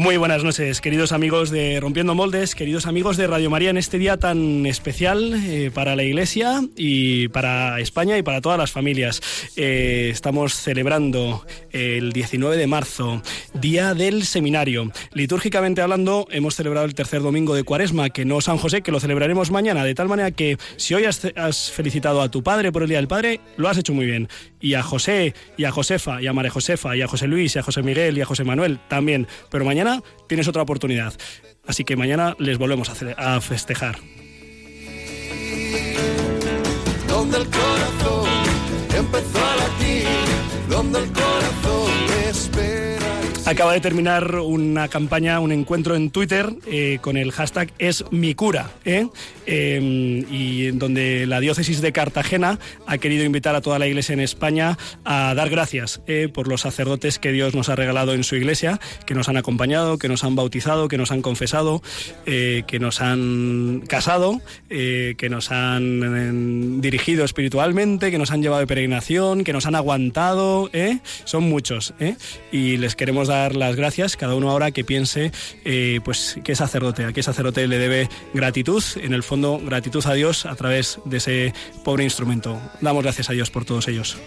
Muy buenas noches, queridos amigos de Rompiendo Moldes, queridos amigos de Radio María en este día tan especial eh, para la Iglesia y para España y para todas las familias. Eh, estamos celebrando el 19 de marzo, Día del Seminario. Litúrgicamente hablando, hemos celebrado el tercer domingo de Cuaresma, que no San José, que lo celebraremos mañana, de tal manera que si hoy has, has felicitado a tu padre por el Día del Padre, lo has hecho muy bien. Y a José, y a Josefa, y a María Josefa, y a José Luis, y a José Miguel, y a José Manuel también. Pero mañana tienes otra oportunidad. Así que mañana les volvemos a, a festejar. Acaba de terminar una campaña, un encuentro en Twitter eh, con el hashtag es mi cura, ¿eh? Eh, y donde la diócesis de Cartagena ha querido invitar a toda la iglesia en España a dar gracias eh, por los sacerdotes que Dios nos ha regalado en su iglesia, que nos han acompañado, que nos han bautizado, que nos han confesado, eh, que nos han casado, eh, que nos han eh, dirigido espiritualmente, que nos han llevado de peregrinación, que nos han aguantado, son muchos, y les queremos dar las gracias, cada uno ahora que piense, eh, pues, qué sacerdote, a qué sacerdote le debe gratitud, en el fondo, gratitud a Dios a través de ese pobre instrumento. Damos gracias a Dios por todos ellos.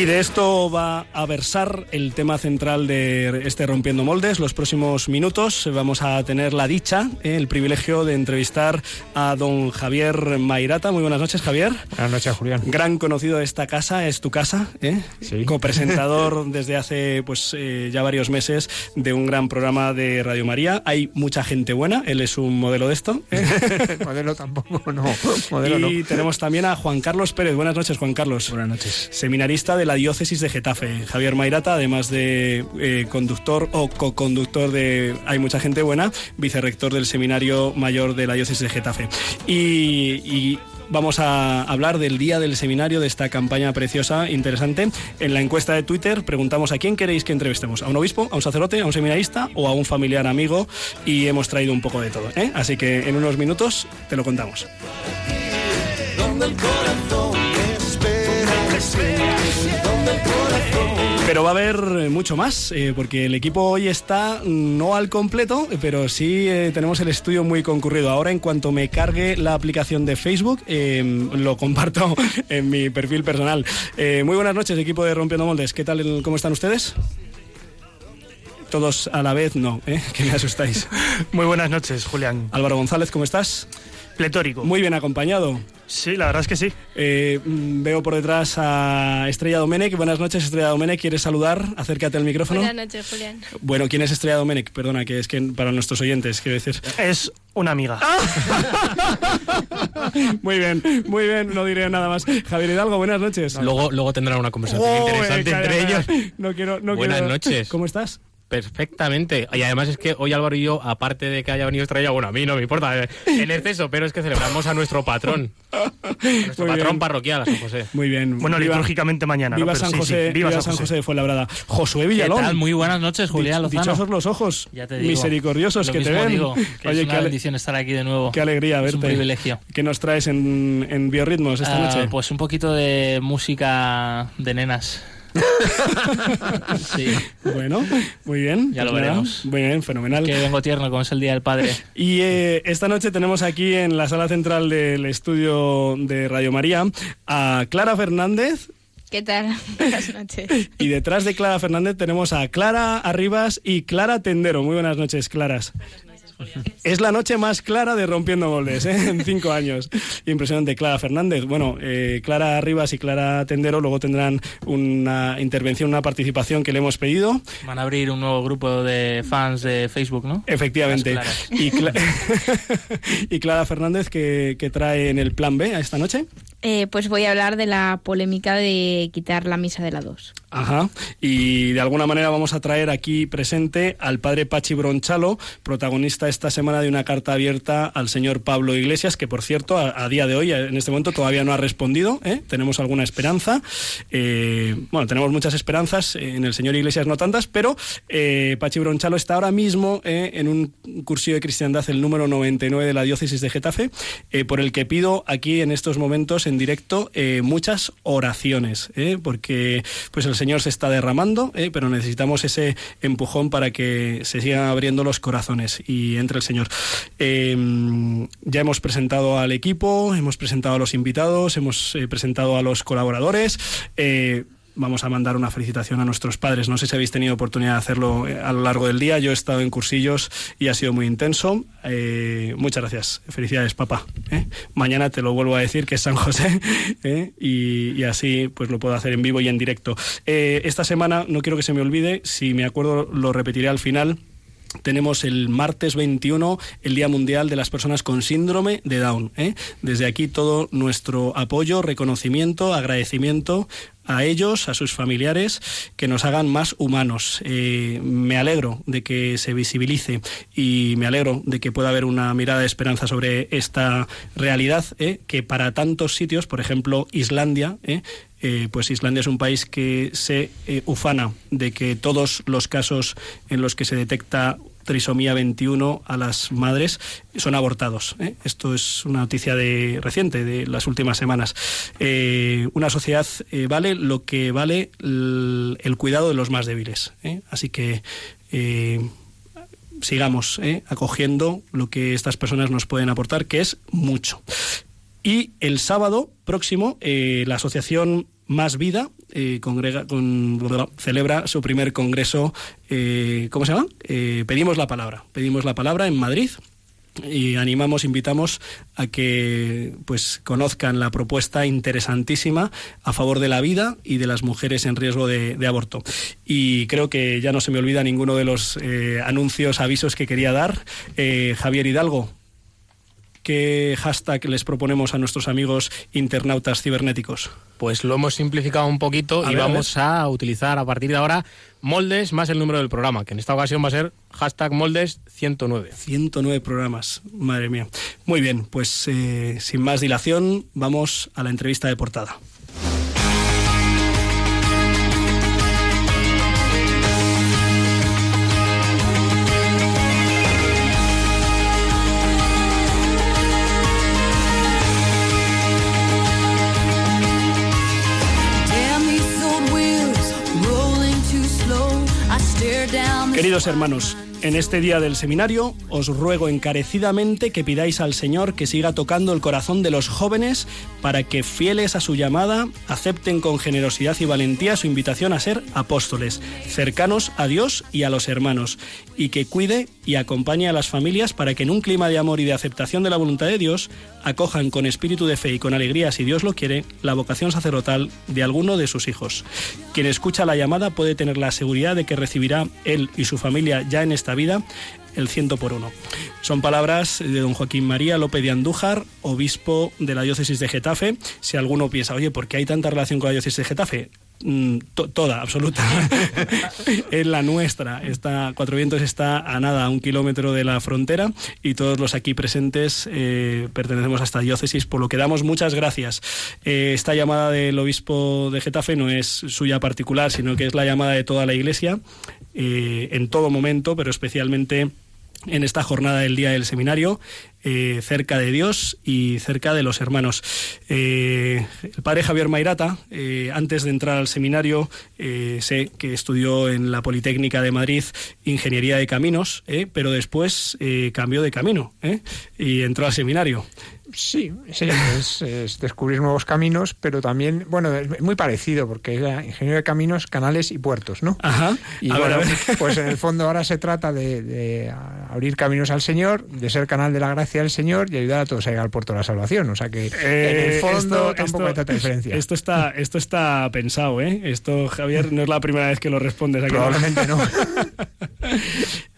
Y de esto va a versar el tema central de este Rompiendo Moldes. Los próximos minutos vamos a tener la dicha, eh, el privilegio de entrevistar a don Javier Mairata. Muy buenas noches, Javier. Buenas noches, Julián. Gran conocido de esta casa, es tu casa, ¿eh? Sí. copresentador desde hace pues eh, ya varios meses de un gran programa de Radio María. Hay mucha gente buena, él es un modelo de esto. ¿eh? Modelo tampoco, no. Modelo y no. tenemos también a Juan Carlos Pérez. Buenas noches, Juan Carlos. Buenas noches. Seminarista de la diócesis de Getafe. Javier Mairata, además de eh, conductor o co-conductor de Hay mucha gente buena, vicerrector del Seminario Mayor de la diócesis de Getafe. Y, y vamos a hablar del día del seminario, de esta campaña preciosa, interesante. En la encuesta de Twitter preguntamos a quién queréis que entrevistemos, a un obispo, a un sacerdote, a un seminarista o a un familiar amigo y hemos traído un poco de todo. ¿eh? Así que en unos minutos te lo contamos. Pero va a haber eh, mucho más, eh, porque el equipo hoy está mm, no al completo, pero sí eh, tenemos el estudio muy concurrido. Ahora, en cuanto me cargue la aplicación de Facebook, eh, lo comparto en mi perfil personal. Muy buenas noches, equipo de Rompiendo Moldes. ¿Qué tal? el- ¿Cómo están ustedes? Todos a la vez, no, ¿eh? que me asustáis. Muy buenas noches, Julián. Álvaro González, ¿cómo estás? Pletórico. Muy bien acompañado. Sí, la verdad es que sí. Eh, mm, veo por detrás a Estrella Domenech. Buenas noches, Estrella Domenech. ¿Quieres saludar? Acércate al micrófono. Buenas noches, Julián. Bueno, ¿quién es Estrella Domenech? Perdona, que es que para nuestros oyentes, quiero decir. Es una amiga. Muy bien, muy bien, no diré nada más. Javier Hidalgo, buenas noches. Luego, luego tendrán una conversación Oh, interesante eh, entre ellos. No quiero, no Buenas quiero- noches. ¿Cómo estás? Perfectamente. Y además es que hoy Álvaro y yo, aparte de que haya venido Estrella, bueno, a mí no me importa eh, en exceso, pero es que celebramos a nuestro patrón. A nuestro Muy patrón bien. parroquial, a San José. Muy bien. Bueno, Viva- litúrgicamente mañana. ¿no? Viva Pero San sí, sí, José, Viva, San José de Fuenlabrada. Josué Villalón. ¿Qué tal? Muy buenas noches, Julián Lozano. Dichosos los ojos. Ya te digo. Misericordiosos Lo que te ven. digo, que Oye, es una qué, bendición estar aquí de nuevo. qué alegría Es verte. un privilegio. ¿Qué nos traes en, en Biorritmos esta Ah, noche? Pues un poquito de música de nenas. sí, Bueno, muy bien. Ya lo Pues nada, veremos. Muy bien, fenomenal. que vengo tierno, como es el Día del Padre. Y eh, esta noche tenemos aquí en la sala central del estudio de Radio María a Clara Fernández. ¿Qué tal? Buenas noches. Y detrás de Clara Fernández tenemos a Clara Arribas y Clara Tendero. Muy buenas noches, Claras. Es la noche más clara de Rompiendo Moldes, ¿eh? en cinco años. Impresionante, Clara Fernández. Bueno, eh, Clara Arribas y Clara Tendero luego tendrán una intervención, una participación que le hemos pedido. Van a abrir un nuevo grupo de fans de Facebook, ¿no? Efectivamente. Cla- y Clara Fernández, que, que trae en el plan B a esta noche. Eh, pues voy a hablar de la polémica de quitar la misa de la 2. Ajá. Y de alguna manera vamos a traer aquí presente al padre Pachi Bronchalo, protagonista esta semana de una carta abierta al señor Pablo Iglesias, que por cierto, a, día de hoy, en este momento, todavía no ha respondido. ¿eh? Tenemos alguna esperanza. Eh, bueno, tenemos muchas esperanzas. En el señor Iglesias no tantas, pero eh, Pachi Bronchalo está ahora mismo en un cursillo de cristiandad, el número 99 de la diócesis de Getafe, por el que pido aquí en estos momentos en directo eh, muchas oraciones, ¿eh? porque pues el Señor se está derramando, ¿eh? pero necesitamos ese empujón para que se sigan abriendo los corazones y entre el Señor. Eh, ya hemos presentado al equipo, hemos presentado a los invitados, hemos presentado a los colaboradores. Vamos a mandar una felicitación a nuestros padres. No sé si habéis tenido oportunidad de hacerlo eh, a lo largo del día. Yo he estado en cursillos y ha sido muy intenso. Eh, muchas gracias. Felicidades, papá. ¿eh? Mañana te lo vuelvo a decir que es San José y, así pues lo puedo hacer en vivo y en directo. Esta semana, no quiero que se me olvide, si me acuerdo lo repetiré al final. Tenemos el martes 21 el Día Mundial de las Personas con Síndrome de Down. Desde aquí todo nuestro apoyo, reconocimiento, agradecimiento a ellos, a sus familiares, que nos hagan más humanos. Eh, me alegro de que se visibilice y me alegro de que pueda haber una mirada de esperanza sobre esta realidad, ¿eh? que para tantos sitios, por ejemplo Islandia, ¿eh? Pues Islandia es un país que se ufana de que todos los casos en los que se detecta trisomía 21 a las madres son abortados. ¿eh? Esto es una noticia de reciente, de las últimas semanas. Eh, una sociedad eh, vale lo que vale el, cuidado de los más débiles. Así que sigamos acogiendo lo que estas personas nos pueden aportar, que es mucho. Y el sábado próximo, la asociación Más Vida eh, congrega, con- celebra su primer congreso, eh, ¿cómo se llama? Eh, pedimos la palabra. Pedimos la palabra en Madrid. Y animamos, invitamos a que pues conozcan la propuesta interesantísima a favor de la vida y de las mujeres en riesgo de, aborto. Y creo que ya no se me olvida ninguno de los eh, anuncios, avisos que quería dar. Javier Hidalgo, ¿qué hashtag les proponemos a nuestros amigos internautas cibernéticos? Pues lo hemos simplificado un poquito A y ver, a vamos a utilizar a partir de ahora moldes más el número del programa, que en esta ocasión va a ser hashtag moldes 109. 109 programas, madre mía. Muy bien, pues eh, sin más dilación, vamos a la entrevista de portada. Queridos hermanos, en este día del seminario os ruego encarecidamente que pidáis al Señor que siga tocando el corazón de los jóvenes para que, fieles a su llamada, acepten con generosidad y valentía su invitación a ser apóstoles, cercanos a Dios y a los hermanos, y que cuide y acompañe a las familias para que en un clima de amor y de aceptación de la voluntad de Dios acojan con espíritu de fe y con alegría, si Dios lo quiere, la vocación sacerdotal de alguno de sus hijos. Quien escucha la llamada puede tener la seguridad de que recibirá él y su familia ya en esta vida el ciento por uno. Son palabras de don Joaquín María López de Andújar, obispo de la diócesis de Getafe. Si alguno piensa, oye, ¿por qué hay tanta relación con la diócesis de Getafe? Mm, to- toda, absoluta. es la nuestra. Está, Cuatro Vientos está a nada, a un kilómetro de la frontera y todos los aquí presentes eh, pertenecemos a esta diócesis, por lo que damos muchas gracias. Eh, esta llamada del obispo de Getafe no es suya particular, sino que es la llamada de toda la Iglesia eh, en todo momento, pero especialmente en esta jornada del día del seminario, eh, cerca de Dios y cerca de los hermanos. Eh, el padre Javier Mairata, eh, antes de entrar al seminario, sé que estudió en la Politécnica de Madrid Ingeniería de Caminos, pero después cambió de camino y entró al seminario. Sí, es, es descubrir nuevos caminos, pero también, bueno, es muy parecido, porque era ingeniero de caminos, canales y puertos, ¿no? Ajá. Y A ver, bueno, a ver. pues en el fondo ahora se trata de, de abrir caminos al Señor, de ser canal de la gracia del Señor y ayudar a todos a llegar al puerto de la salvación. O sea que en Eh, el fondo esto- tampoco esto- hay tanta diferencia. Esto está, esto está pensado, ¿eh? Esto, Javier, no es la primera vez que lo respondes. ¿a que no? Probablemente no.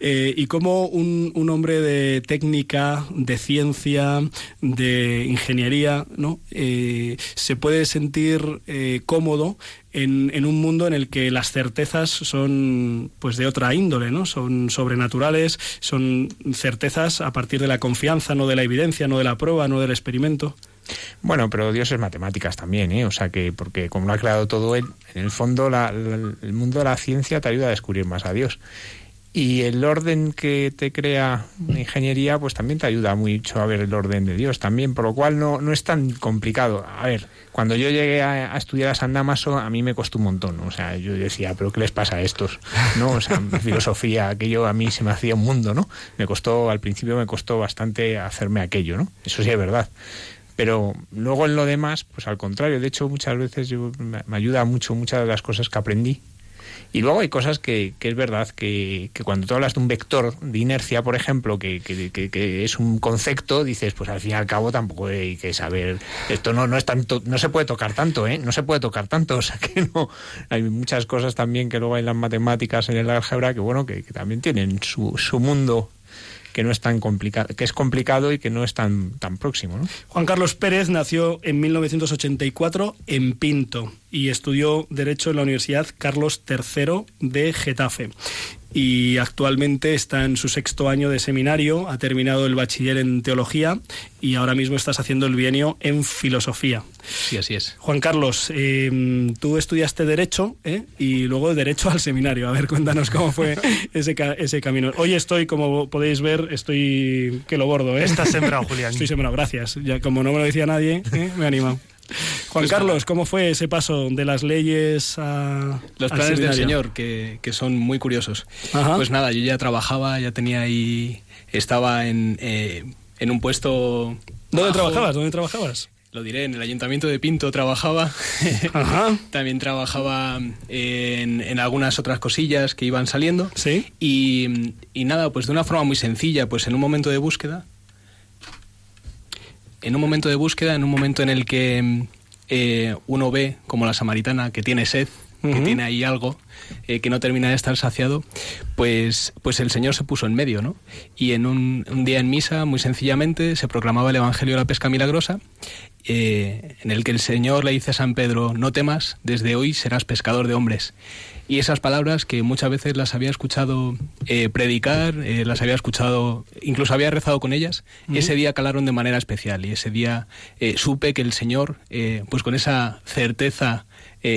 Eh, y cómo un, un hombre de técnica, de ciencia, de ingeniería, ¿no? Eh, se puede sentir eh, cómodo en, en un mundo en el que las certezas son pues de otra índole, ¿no? Son sobrenaturales, son certezas a partir de la confianza, no de la evidencia, no de la prueba, no del experimento. Bueno, pero Dios es matemáticas también, ¿eh? O sea que, porque como lo ha creado todo él, en el fondo la- la- el mundo de la ciencia te ayuda a descubrir más a Dios. Y el orden que te crea la ingeniería, pues también te ayuda mucho a ver el orden de Dios también, por lo cual no, no es tan complicado. A ver, cuando yo llegué a, estudiar a San Damaso, a mí me costó un montón. O sea, yo decía, ¿pero qué les pasa a estos? ¿No? O sea, filosofía, aquello a mí se me hacía un mundo, ¿no? Me costó, al principio me costó bastante hacerme aquello, ¿no? Eso sí es verdad. Pero luego en lo demás, pues al contrario, de hecho muchas veces yo, me ayuda mucho muchas de las cosas que aprendí. Y luego hay cosas que, que es verdad que, que cuando tú hablas de un vector de inercia, por ejemplo, que, que- es un concepto, dices, pues al fin y al cabo tampoco hay que saber, esto no, no es tanto, no se puede tocar tanto, ¿eh? No se puede tocar tanto, o sea que no, hay muchas cosas también que luego hay en las matemáticas, en el álgebra, que bueno, que también tienen su, su mundo que no es tan complicado, que es complicado y que no es tan, tan próximo, ¿no? Juan Carlos Pérez nació en 1984 en Pinto y estudió Derecho en la Universidad Carlos III de Getafe. Y actualmente está en su sexto año de seminario, ha terminado el bachiller en teología y ahora mismo estás haciendo el bienio en filosofía. Sí, así es. Juan Carlos, eh, tú estudiaste Derecho ¿eh? y luego Derecho al seminario. A ver, cuéntanos cómo fue ese, ca- ese camino. Hoy estoy, como podéis ver, estoy que lo bordo. ¿eh? Estás sembrado, Julián. Estoy sembrado, gracias. Ya, como no me lo decía nadie, ¿eh? me he animado. Juan Carlos, ¿cómo fue ese paso de las leyes a Los al planes del? Señor, que, que son muy curiosos. Ajá. Pues nada, yo ya trabajaba, ya tenía ahí, estaba en, eh, en un puesto... ¿Dónde bajo. trabajabas? ¿Dónde trabajabas? Lo diré, en el Ayuntamiento de Pinto trabajaba. Ajá. También trabajaba en, en algunas otras cosillas que iban saliendo. Sí. Y, y nada, pues de una forma muy sencilla, pues en un momento de búsqueda, en un momento de búsqueda, en un momento en el que eh, uno ve, como la samaritana, que tiene sed, que tiene ahí algo, eh, que no termina de estar saciado, pues, pues el Señor se puso en medio, ¿no? Y en un, un día en misa, muy sencillamente, se proclamaba el Evangelio de la Pesca Milagrosa, eh, en el que el Señor le dice a San Pedro, no temas, desde hoy serás pescador de hombres. Y esas palabras que muchas veces las había escuchado eh, predicar, eh, las había escuchado, incluso había rezado con ellas, ese día calaron de manera especial y ese día supe que el Señor, pues con esa certeza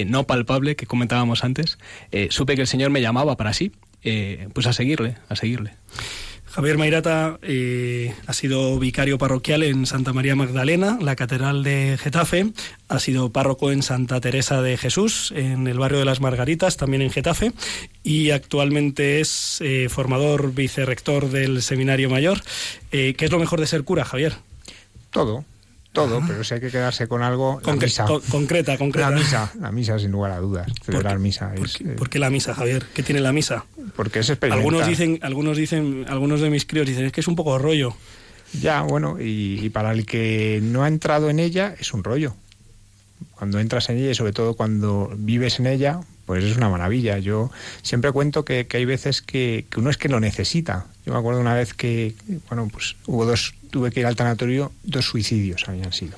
no palpable que comentábamos antes, supe que el Señor me llamaba para sí, pues a seguirle, a seguirle. Javier Mairata eh, ha sido vicario parroquial en Santa María Magdalena, la Catedral de Getafe. Ha sido párroco en Santa Teresa de Jesús, en el barrio de las Margaritas, también en Getafe. Y actualmente es eh, formador vicerrector del Seminario Mayor. Eh, ¿Qué es lo mejor de ser cura, Javier? Todo, todo, pero si hay que quedarse con algo, la Concre- misa. con- concreta, concreta. La misa, la misa sin lugar a dudas. Celebrar misa ¿Por es, qué, eh, por qué la misa, Javier? ¿Qué tiene la misa? porque es experimental. Algunos dicen, algunos dicen, algunos de mis críos dicen, es que es un poco rollo. Ya, bueno, y, y para el que no ha entrado en ella es un rollo. Cuando entras en ella y sobre todo cuando vives en ella, pues es una maravilla. Yo siempre cuento que, que hay veces que, que uno es que lo necesita. Yo me acuerdo una vez que, bueno, pues hubo dos, tuve que ir al tanatorio, dos suicidios habían sido.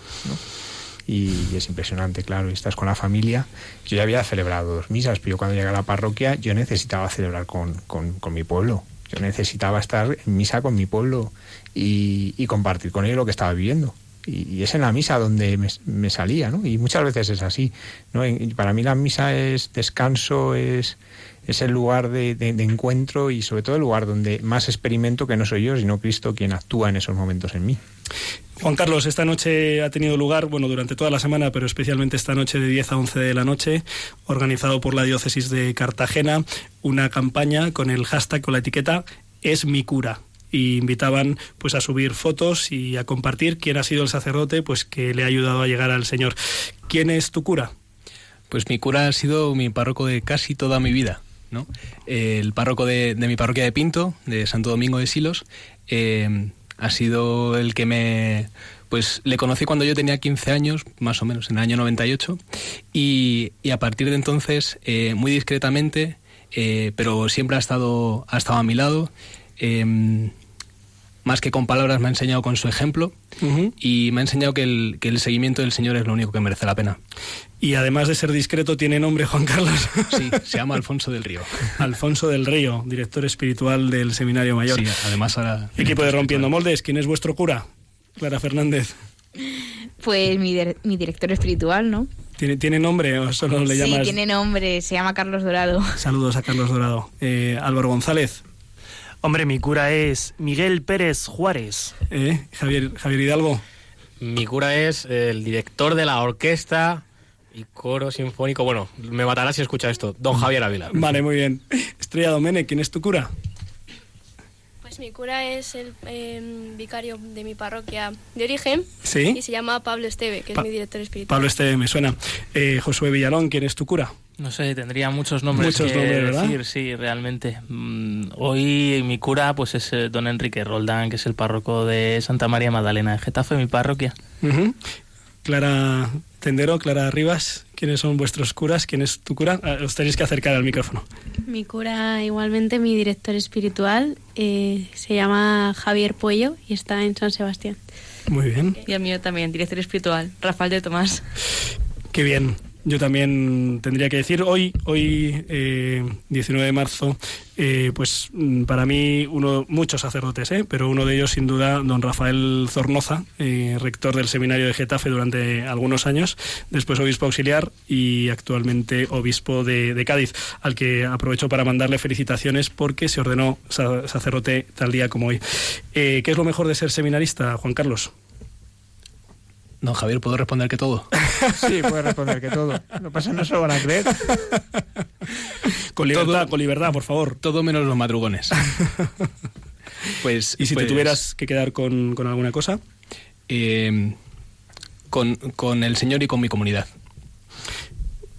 Y, es impresionante, claro, y estás con la familia. Yo ya había celebrado dos misas, pero yo cuando llegué a la parroquia yo necesitaba celebrar con, con, mi pueblo. Yo necesitaba estar en misa con mi pueblo y, compartir con ellos lo que estaba viviendo. Y, es en la misa donde me, me salía, ¿no? Y muchas veces es así, ¿no? Para mí la misa es descanso, es, es el lugar de, de- de encuentro y sobre todo el lugar donde más experimento que no soy yo, sino Cristo quien actúa en esos momentos en mí. Juan Carlos, esta noche ha tenido lugar, bueno, durante toda la semana, pero especialmente esta noche de 10 a 11 de la noche, organizado por la diócesis de Cartagena, una campaña con el hashtag, con la etiqueta Es mi cura. Y invitaban pues a subir fotos y a compartir quién ha sido el sacerdote pues que le ha ayudado a llegar al Señor. ¿Quién es tu cura? Pues mi cura ha sido mi párroco de casi toda mi vida, ¿no? El párroco de, de mi parroquia de Pinto, de Santo Domingo de Silos, eh, ha sido el que me... Pues le conocí cuando yo tenía 15 años, más o menos, en el año 98, y, y a partir de entonces, eh, muy discretamente, eh, pero siempre ha estado, ha estado a mi lado. eh, más que con palabras me ha enseñado con su ejemplo y me ha enseñado que el, que el seguimiento del Señor es lo único que merece la pena. Y además de ser discreto, tiene nombre Juan Carlos. Sí, se llama Alfonso del Río. Alfonso del Río, director espiritual del Seminario Mayor. Sí, además ahora... Equipo de Rompiendo Moldes, ¿quién es vuestro cura? Clara Fernández. Pues mi, dir- mi director espiritual, ¿no? ¿Tiene, ¿Tiene nombre o solo le sí, llamas? tiene nombre, se llama Carlos Dorado. Saludos a Carlos Dorado. Eh, Álvaro González. Hombre, mi cura es Miguel Pérez Juárez. Eh, Javier, Javier Hidalgo. Mi cura es el director de la orquesta y coro sinfónico. Bueno, me matará si escucha esto. Don Javier Ávila. Vale, muy bien. Estrella Domene, ¿quién es tu cura? Pues mi cura es el eh, vicario de mi parroquia de origen Sí. y se llama Pablo Esteve, que Pa- es mi director espiritual. Pablo Este me suena. Eh, Josué Villalón, ¿quién es tu cura? No sé, tendría muchos nombres Muchos que nombres, ¿verdad? decir, sí, realmente. Mm, hoy mi cura pues es eh, don Enrique Roldán, que es el párroco de Santa María Magdalena de Getafe, mi parroquia. Clara Tendero, Clara Rivas, ¿quiénes son vuestros curas? ¿Quién es tu cura? Ah, os tenéis que acercar al micrófono. Mi cura, igualmente mi director espiritual, eh, se llama Javier Puello y está en San Sebastián. Muy bien. Y el mío también, director espiritual, Rafael de Tomás. Qué bien. Yo también tendría que decir hoy, hoy eh, 19 de marzo, eh, pues mm, para mí uno, muchos sacerdotes, ¿eh? pero uno de ellos sin duda don Rafael Zornoza, eh, rector del seminario de Getafe durante algunos años, después obispo auxiliar y actualmente obispo de, de Cádiz, al que aprovecho para mandarle felicitaciones porque se ordenó sa- sacerdote tal día como hoy. Eh, ¿Qué es lo mejor de ser seminarista, Juan Carlos? Don Javier, ¿puedo responder que todo? Sí, puedes responder que todo. Lo pasa no se lo van a creer. Con libertad, Todo- con libertad, por favor. Todo menos los madrugones. Pues, ¿Y si pues, te tuvieras que quedar con, con alguna cosa? eh, con, con el Señor y con mi comunidad.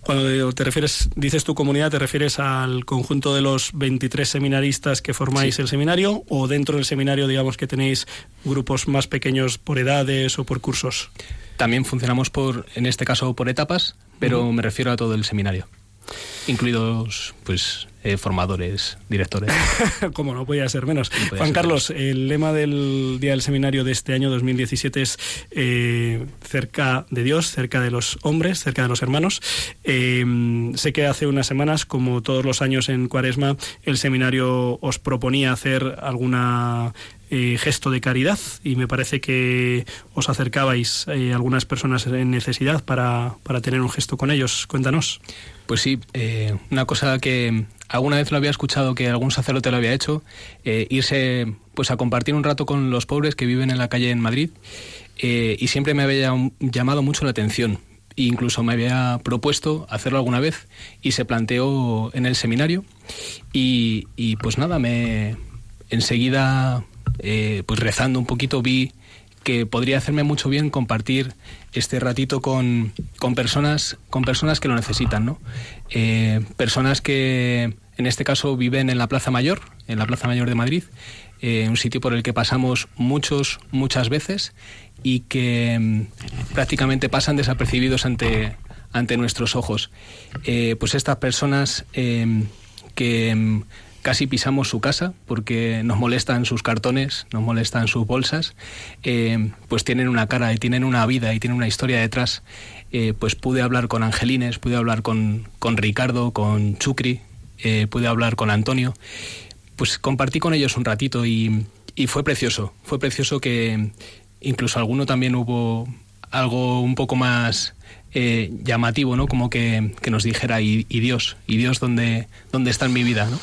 Cuando te refieres, dices tu comunidad, ¿te refieres al conjunto de los 23 seminaristas que formáis el seminario o dentro del seminario, digamos, que tenéis grupos más pequeños por edades o por cursos? También funcionamos por, en este caso, por etapas, pero me refiero a todo el seminario, incluidos, pues, eh, formadores, directores. Como no podía ser menos. podía Juan ser Carlos, el lema del Día del Seminario de este año 2017 es eh, cerca de Dios, cerca de los hombres, cerca de los hermanos. Eh, sé que hace unas semanas, como todos los años en Cuaresma, el seminario os proponía hacer alguna eh, gesto de caridad y me parece que os acercabais eh, a algunas personas en necesidad para, para tener un gesto con ellos. Cuéntanos. Pues sí, eh, una cosa que alguna vez lo había escuchado que algún sacerdote lo había hecho, eh, irse pues a compartir un rato con los pobres que viven en la calle en Madrid eh, y siempre me había llam- llamado mucho la atención. E incluso me había propuesto hacerlo alguna vez y se planteó en el seminario y, y, pues nada, me enseguida eh, pues rezando un poquito vi que podría hacerme mucho bien compartir este ratito con, con personas con personas que lo necesitan, ¿no? Eh, personas que en este caso viven en la Plaza Mayor, en la Plaza Mayor de Madrid, eh, un sitio por el que pasamos muchos muchas veces y que mm, prácticamente pasan desapercibidos ante ante nuestros ojos. Eh, pues estas personas que mm, casi pisamos su casa porque nos molestan sus cartones, nos molestan sus bolsas, eh, pues tienen una cara y tienen una vida y tienen una historia detrás. Eh, pues pude hablar con Angelines, pude hablar con, con Ricardo, con Chucri, eh, pude hablar con Antonio. Pues compartí con ellos un ratito y, fue precioso. Fue precioso que incluso alguno también hubo algo un poco más eh, llamativo, ¿no? Como que, que nos dijera, ¿y, y Dios? ¿Y Dios dónde, dónde está en mi vida, no?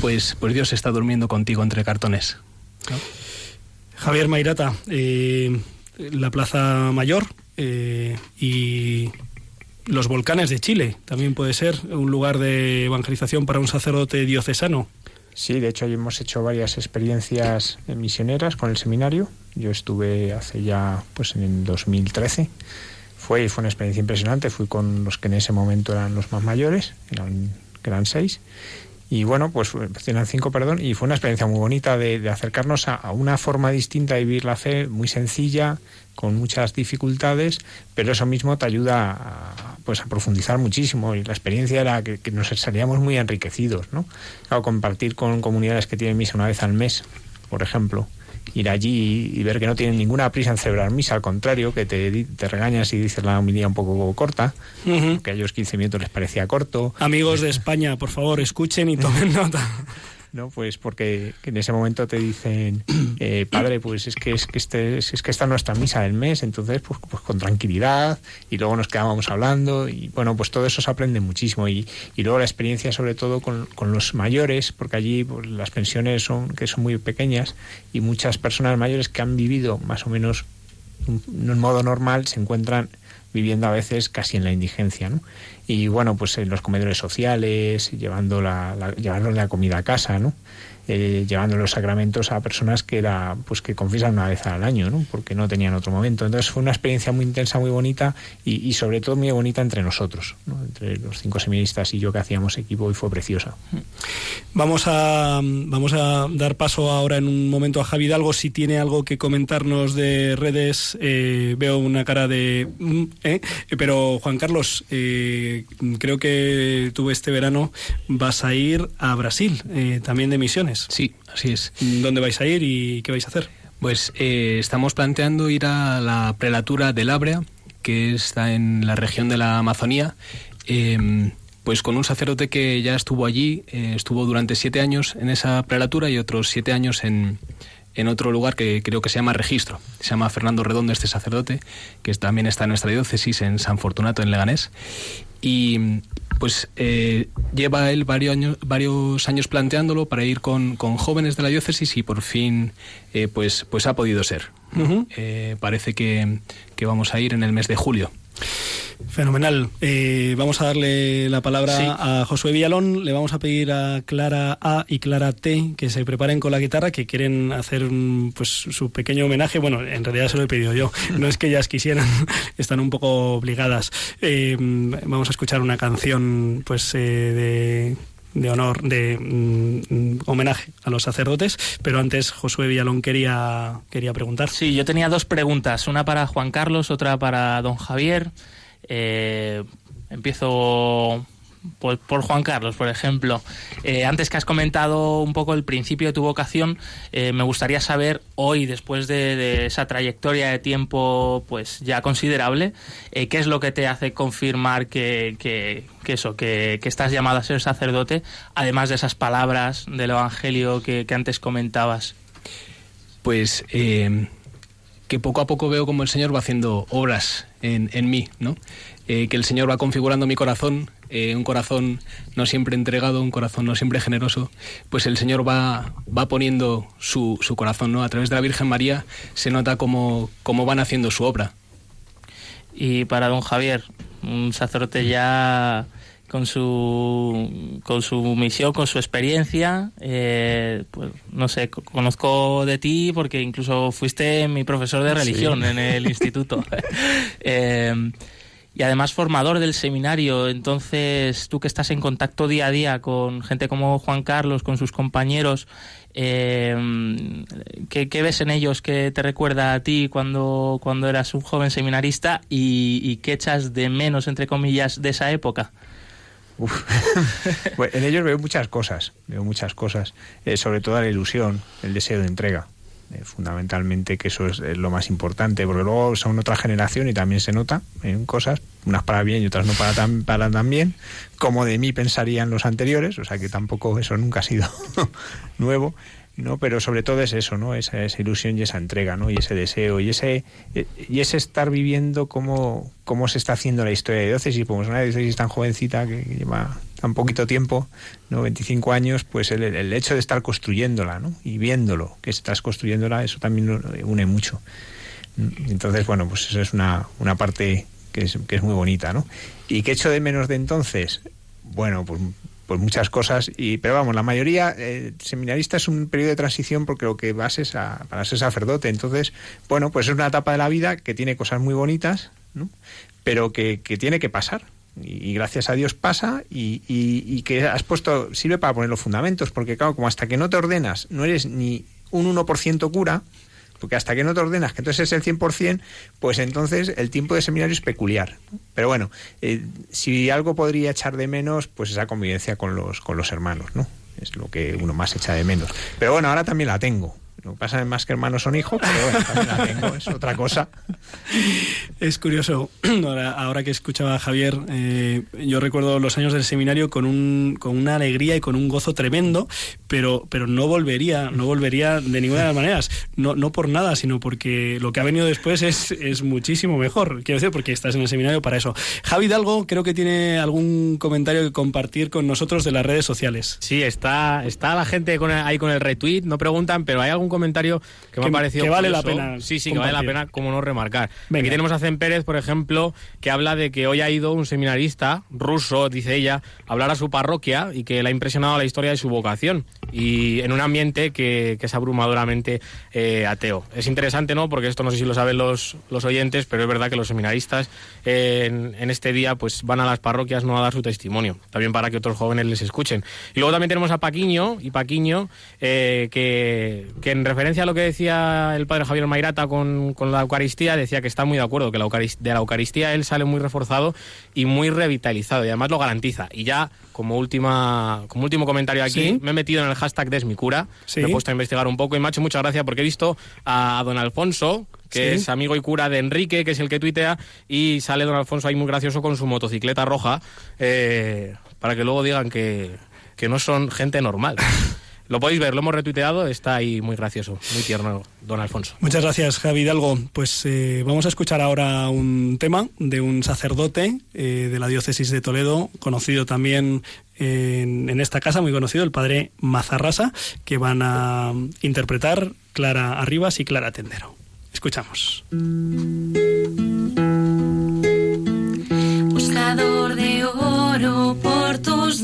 Pues, pues Dios está durmiendo contigo entre cartones. Javier Mairata, eh, la Plaza Mayor eh, y los volcanes de Chile también puede ser un lugar de evangelización para un sacerdote diocesano. Sí, de hecho ahí hemos hecho varias experiencias misioneras con el seminario. Yo estuve hace ya, pues en el 2013. Fue, fue una experiencia impresionante. Fui con los que en ese momento eran los más mayores, eran, que eran seis. Y bueno, pues eran cinco, perdón, y fue una experiencia muy bonita de, de acercarnos a, a una forma distinta de vivir la fe, muy sencilla, con muchas dificultades, pero eso mismo te ayuda a, pues a profundizar muchísimo y la experiencia era que, que nos salíamos muy enriquecidos, ¿no? Claro, compartir con comunidades que tienen misa una vez al mes, por ejemplo, ir allí y ver que no tienen ninguna prisa en celebrar misa, al contrario, que te, te regañas y dices la homilía un poco corta, que a ellos 15 minutos les parecía corto, Amigos de España, por favor, escuchen y tomen nota. ¿No? Pues porque en ese momento te dicen, eh, padre, pues es que es que este es que esta es nuestra misa del mes, entonces pues, pues con tranquilidad y luego nos quedábamos hablando y bueno, pues todo eso se aprende muchísimo y, y luego la experiencia sobre todo con, con los mayores, porque allí pues, las pensiones son que son muy pequeñas y muchas personas mayores que han vivido más o menos un- un modo normal se encuentran viviendo a veces casi en la indigencia, ¿no? Y bueno, pues en los comedores sociales, llevando la, la- la comida a casa, ¿no? Eh, llevando los sacramentos a personas que era pues que confiesan una vez al año, ¿no? Porque no tenían otro momento. Entonces fue una experiencia muy intensa, muy bonita y, sobre todo muy bonita entre nosotros, ¿no? entre los cinco seminaristas y yo que hacíamos equipo y fue preciosa. Vamos a, vamos a dar paso ahora en un momento a Javi Hidalgo. Si tiene algo que comentarnos de redes, eh, veo una cara de... mm, ¿eh? Pero Juan Carlos, eh, creo que tú este verano vas a ir a Brasil, también de misiones. Sí, así es. ¿Dónde vais a ir y qué vais a hacer? Pues eh, estamos planteando ir a la prelatura del Ábrea, que está en la región de la Amazonía, eh, pues con un sacerdote que ya estuvo allí, eh, estuvo durante siete años en esa prelatura y otros siete años en, en otro lugar que creo que se llama Registro. Se llama Fernando Redondo este sacerdote, que también está en nuestra diócesis, en San Fortunato, en Leganés. Y pues eh, lleva él varios años, varios años planteándolo para ir con, con jóvenes de la diócesis y por fin eh, pues, pues ha podido ser. Eh, parece que, que vamos a ir en el mes de julio. Fenomenal. Eh, vamos a darle la palabra Sí. a Josué Villalón. Le vamos a pedir a Clara A y Clara T que se preparen con la guitarra, que quieren hacer pues, su pequeño homenaje. Bueno, en realidad se lo he pedido yo. No es que ellas quisieran, están un poco obligadas. Eh, vamos a escuchar una canción pues eh, de de honor, de mm, homenaje a los sacerdotes, pero antes Josué Villalón quería, quería preguntar. Sí, yo tenía dos preguntas, una para Juan Carlos, otra para don Javier. Eh, empiezo por, Juan Carlos, por ejemplo. Eh, antes que has comentado un poco el principio de tu vocación, eh, me gustaría saber hoy, después de, esa trayectoria de tiempo pues ya considerable, qué es lo que te hace confirmar que, eso, que, estás llamado a ser sacerdote, además de esas palabras del Evangelio que, antes comentabas. Pues que poco a poco veo como el Señor va haciendo obras en, en mí, ¿no? Eh, que el Señor va configurando mi corazón, eh, un corazón no siempre entregado, un corazón no siempre generoso, pues el Señor va, va poniendo su, su corazón, ¿no? A través de la Virgen María se nota cómo, cómo van haciendo su obra. Y para don Javier, un sacerdote ya con su, con su misión, con su experiencia, eh, pues no sé, co- conozco de ti porque incluso fuiste mi profesor de religión Sí. en el instituto. Eh, y además formador del seminario, entonces tú que estás en contacto día a día con gente como Juan Carlos, con sus compañeros, eh, ¿qué, qué ves en ellos que te recuerda a ti cuando, cuando eras un joven seminarista y, y qué echas de menos, entre comillas, de esa época? En ellos veo muchas cosas, veo muchas cosas, Eh, sobre todo la ilusión, el deseo de entrega. Eh, fundamentalmente que eso es, eh, lo más importante, porque luego son otra generación y también se nota en cosas, unas para bien y otras no para tan, para tan bien, como de mí pensarían los anteriores, o sea que tampoco eso nunca ha sido nuevo, ¿no? Pero sobre todo es eso, ¿no? Esa, esa ilusión y esa entrega, ¿no? Y ese deseo y ese y ese estar viviendo cómo, cómo se está haciendo la historia de diócesis, como es una diócesis tan jovencita que lleva tan poquito tiempo, ¿no? 25 años, pues el, el hecho de estar construyéndola, ¿no? Y viéndolo, que estás construyéndola, eso también une mucho. Entonces, bueno, pues eso es una, una parte que es, que es muy bonita, ¿no? ¿Y qué echo de menos de entonces? Bueno, pues, pues muchas cosas, y, pero vamos, la mayoría, eh, seminarista es un periodo de transición porque lo que vas es a, para ser sacerdote. Entonces, bueno, pues es una etapa de la vida que tiene cosas muy bonitas, ¿no? pero que, que tiene que pasar. Y, gracias a Dios pasa y, y- y que has puesto, sirve para poner los fundamentos, porque claro, como hasta que no te ordenas no eres ni un 1% cura, Porque hasta que no te ordenas que entonces es el 100%, pues entonces el tiempo de seminario es peculiar. Pero bueno, eh, si algo podría echar de menos, pues esa convivencia con los, con los hermanos, ¿no? Es lo que uno más echa de menos. Pero bueno, ahora también la tengo. Lo que pasa es más que hermanos son hijos, pero bueno, también la tengo, es otra cosa. Es curioso, ahora, ahora que escuchaba a Javier, eh, yo recuerdo los años del seminario con, un, con una alegría y con un gozo tremendo, pero, pero no volvería, no volvería de ninguna de las maneras, no, no por nada, sino porque lo que ha venido después es, es muchísimo mejor, quiero decir, porque estás en el seminario para eso. Javi Hidalgo creo que tiene algún comentario que compartir con nosotros de las redes sociales. Sí, está, está la gente con el- ahí con el retweet, no preguntan, pero hay algún comentario que me Que- ha parecido que vale la pena Sí, sí, que vale la pena, como no remarcar. Venga. Aquí tenemos a Zen Pérez, por ejemplo, que habla de que hoy ha ido un seminarista ruso, dice ella, a hablar a su parroquia y que le ha impresionado la historia de su vocación y en un ambiente que, que es abrumadoramente eh, ateo. Es interesante, ¿no? Porque esto no sé si lo saben los, los oyentes, pero es verdad que los seminaristas eh, en, en este día pues van a las parroquias no a dar su testimonio, también para que otros jóvenes les escuchen. Y luego también tenemos a Paquiño, y Paquiño, eh, que, que en referencia a lo que decía el padre Javier Mairata con, con la Eucaristía, decía que está muy de acuerdo, que la de la Eucaristía él sale muy reforzado y muy revitalizado, y además lo garantiza. Y ya, como última como último comentario aquí, Sí. me he metido en el hashtag Desmicura, Sí. me he puesto a investigar un poco y me ha hecho mucha gracia porque he visto a don Alfonso, que Sí. es amigo y cura de Enrique, que es el que tuitea, y sale don Alfonso ahí muy gracioso con su motocicleta roja, eh, para que luego digan que, que no son gente normal. Lo podéis ver, lo hemos retuiteado, está ahí muy gracioso, muy tierno don Alfonso. Muchas gracias, Javi Hidalgo. Pues eh, vamos a escuchar ahora un tema de un sacerdote eh, de la diócesis de Toledo, conocido también en, en esta casa, muy conocido, el padre Mazarrasa, que van a interpretar Clara Arribas y Clara Tendero. Escuchamos. Buscador de oro por tus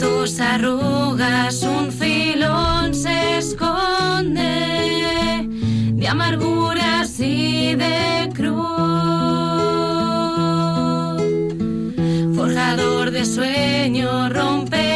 tus arrugas un filón se esconde de amarguras y de cruz. Forjador de sueño, rompedor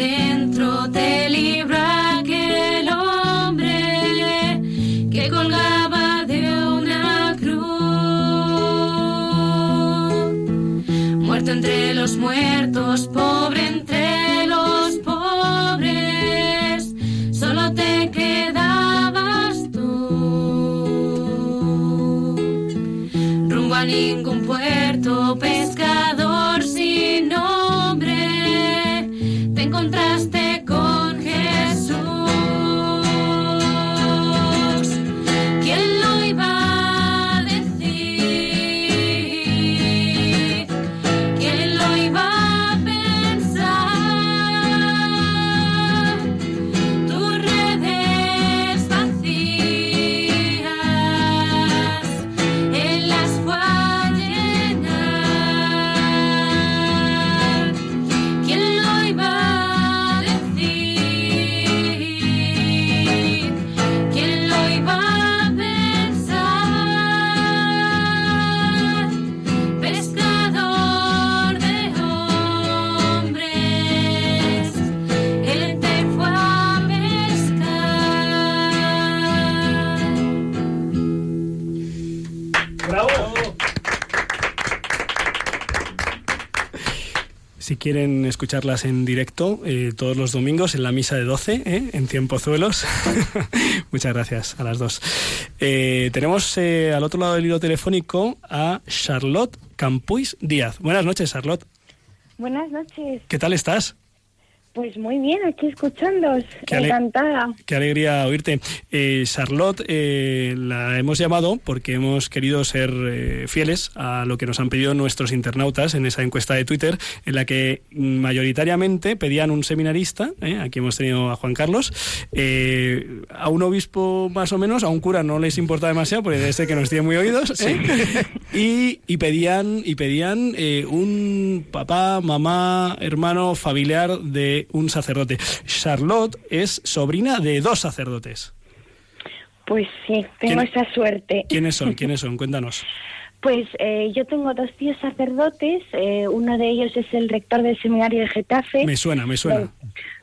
va por dentro te libra aquel hombre que colgaba de una cruz. Muerto entre los muertos, pobre quieren escucharlas en directo eh, todos los domingos en la misa de 12, ¿eh? en Tiempozuelos. Muchas gracias a las dos. Eh, tenemos eh, al otro lado del hilo telefónico a Charlotte Campuis Díaz. Buenas noches, Charlotte. Buenas noches. ¿Qué tal estás? Pues muy bien, aquí escuchándos. Qué Encantada. Qué alegría oírte. Eh, Charlotte, eh, la hemos llamado porque hemos querido ser eh, fieles a lo que nos han pedido nuestros internautas en esa encuesta de Twitter, en la que mayoritariamente pedían un seminarista, eh, aquí hemos tenido a Juan Carlos, eh, a un obispo más o menos, a un cura no les importa demasiado porque debe ser que nos tiene muy oídos, ¿eh? y, y pedían, y pedían eh, un papá, mamá, hermano, familiar de un sacerdote. Charlotte es sobrina de dos sacerdotes. Pues sí, tengo ¿Quién- esa suerte. ¿Quiénes son? ¿Quiénes son? Cuéntanos. Pues eh, yo tengo dos tíos sacerdotes. eh, uno de ellos es el rector del seminario de Getafe, Me suena, me suena.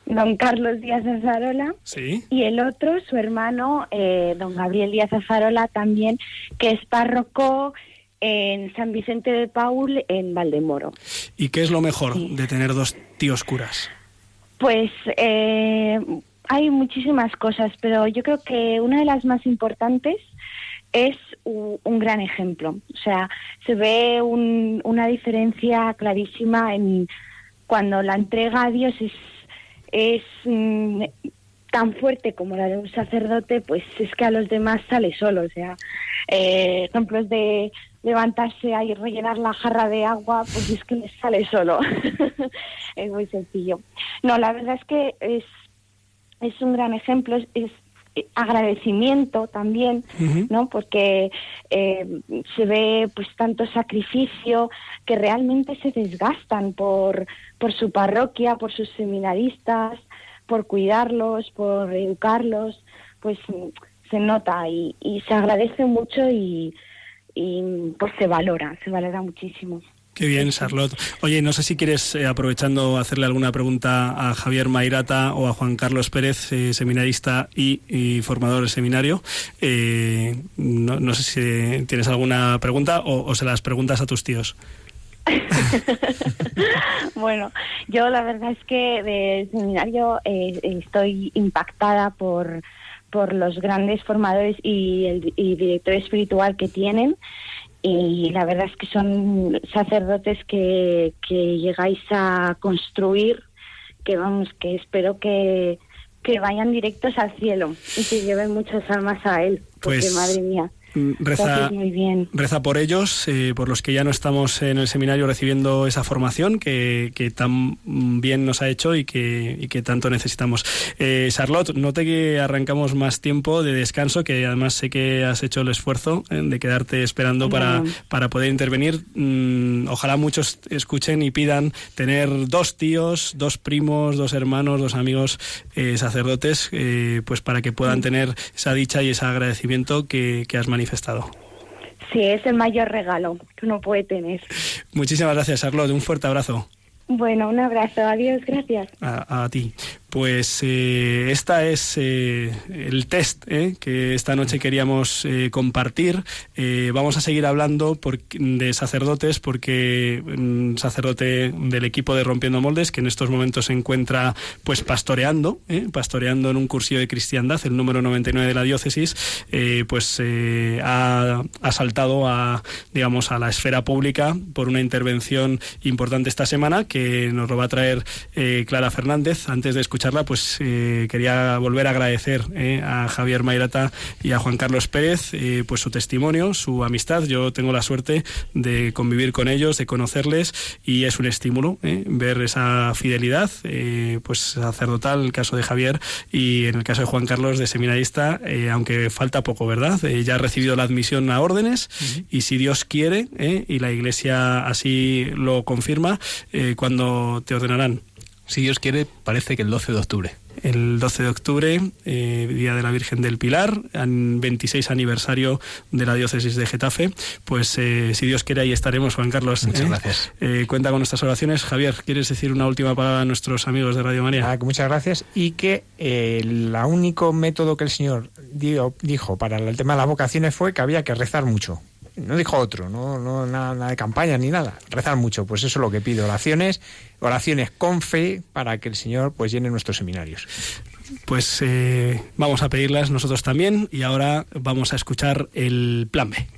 don Carlos Díaz Azarola. Sí. Y el otro, su hermano, eh, don Gabriel Díaz Azarola, también, que es párroco en San Vicente de Paul, en Valdemoro. ¿Y qué es lo mejor de tener dos tíos curas? Pues eh, hay muchísimas cosas, pero yo creo que una de las más importantes es un gran ejemplo. O sea, se ve un- una diferencia clarísima en cuando la entrega a Dios es, es mm, tan fuerte como la de un sacerdote, pues es que a los demás sale solo. O sea, eh, ejemplos de levantarse y rellenar la jarra de agua, pues es que les sale solo. es muy sencillo. No, la verdad es que es, es un gran ejemplo, es, es agradecimiento también, ¿no? Porque eh, se ve pues tanto sacrificio que realmente se desgastan por, por su parroquia, por sus seminaristas, por cuidarlos, por educarlos, pues mm, se nota y, y se agradece mucho y, y pues se valora, se valora muchísimo. Qué bien, Charlotte. Oye, no sé si quieres, eh, aprovechando, hacerle alguna pregunta a Javier Mairata o a Juan Carlos Pérez, eh, seminarista y, formador del seminario. Eh, no, no sé si tienes alguna pregunta o se las preguntas a tus tíos. Bueno, yo la verdad es que del seminario eh, estoy impactada por, por los grandes formadores y el y director espiritual que tienen. Y la verdad es que son sacerdotes que, que llegáis a construir, que vamos, que espero que, que vayan directos al cielo y que lleven muchas almas a él. Porque Pues, madre mía, Reza, muy bien. reza por ellos, eh, por los que ya no estamos en el seminario recibiendo esa formación que, que tan bien nos ha hecho y que, y que tanto necesitamos. Eh, Charlotte, note que arrancamos más tiempo de descanso, que además sé que has hecho el esfuerzo eh, de quedarte esperando para, Bueno. para poder intervenir. Mm, ojalá muchos escuchen y pidan tener dos tíos, dos primos, dos hermanos, dos amigos eh, sacerdotes, pues para que puedan tener esa dicha y ese agradecimiento que, que has manifestado. Sí, es el mayor regalo que uno puede tener. Muchísimas gracias, Charlotte. Un fuerte abrazo Bueno, un abrazo, adiós, gracias. a, a ti. Pues eh, esta es eh, el test eh, que esta noche queríamos eh, compartir. Vamos a seguir hablando de sacerdotes porque un sacerdote del equipo de Rompiendo Moldes que en estos momentos se encuentra pues pastoreando, pastoreando en un cursillo de cristiandad, el número 99 de la diócesis, pues ha, ha saltado a digamos a la esfera pública por una intervención importante esta semana que nos lo va a traer Clara Fernández. Antes de escucharla, pues eh, quería volver a agradecer eh, a Javier Mairata y a Juan Carlos Pérez eh, pues su testimonio, su amistad. Yo tengo la suerte de convivir con ellos, de conocerles y es un estímulo ver esa fidelidad, pues sacerdotal, en el caso de Javier y en el caso de Juan Carlos de seminarista, aunque falta poco, ¿verdad? Ya ha recibido la admisión a órdenes y si Dios quiere y la Iglesia así lo confirma, cuando te ordenarán. Si Dios quiere, parece que el 12 de octubre. El 12 de octubre, eh, Día de la Virgen del Pilar, an- 26 aniversario de la diócesis de Getafe. Pues eh, si Dios quiere, ahí estaremos, Juan Carlos. Muchas ¿eh? gracias. Eh, cuenta con nuestras oraciones. Javier, ¿quieres decir una última palabra a nuestros amigos de Radio María? Ah, que muchas gracias. Y que eh, el único método que el Señor dio- dijo para el tema de las vocaciones fue que había que rezar mucho. No dijo otro, no, no nada, de campaña ni nada. Rezar mucho, pues eso es lo que pido. Oraciones, oraciones con fe para que el Señor pues llene nuestros seminarios. Pues eh, vamos a pedirlas nosotros también y ahora vamos a escuchar el plan B.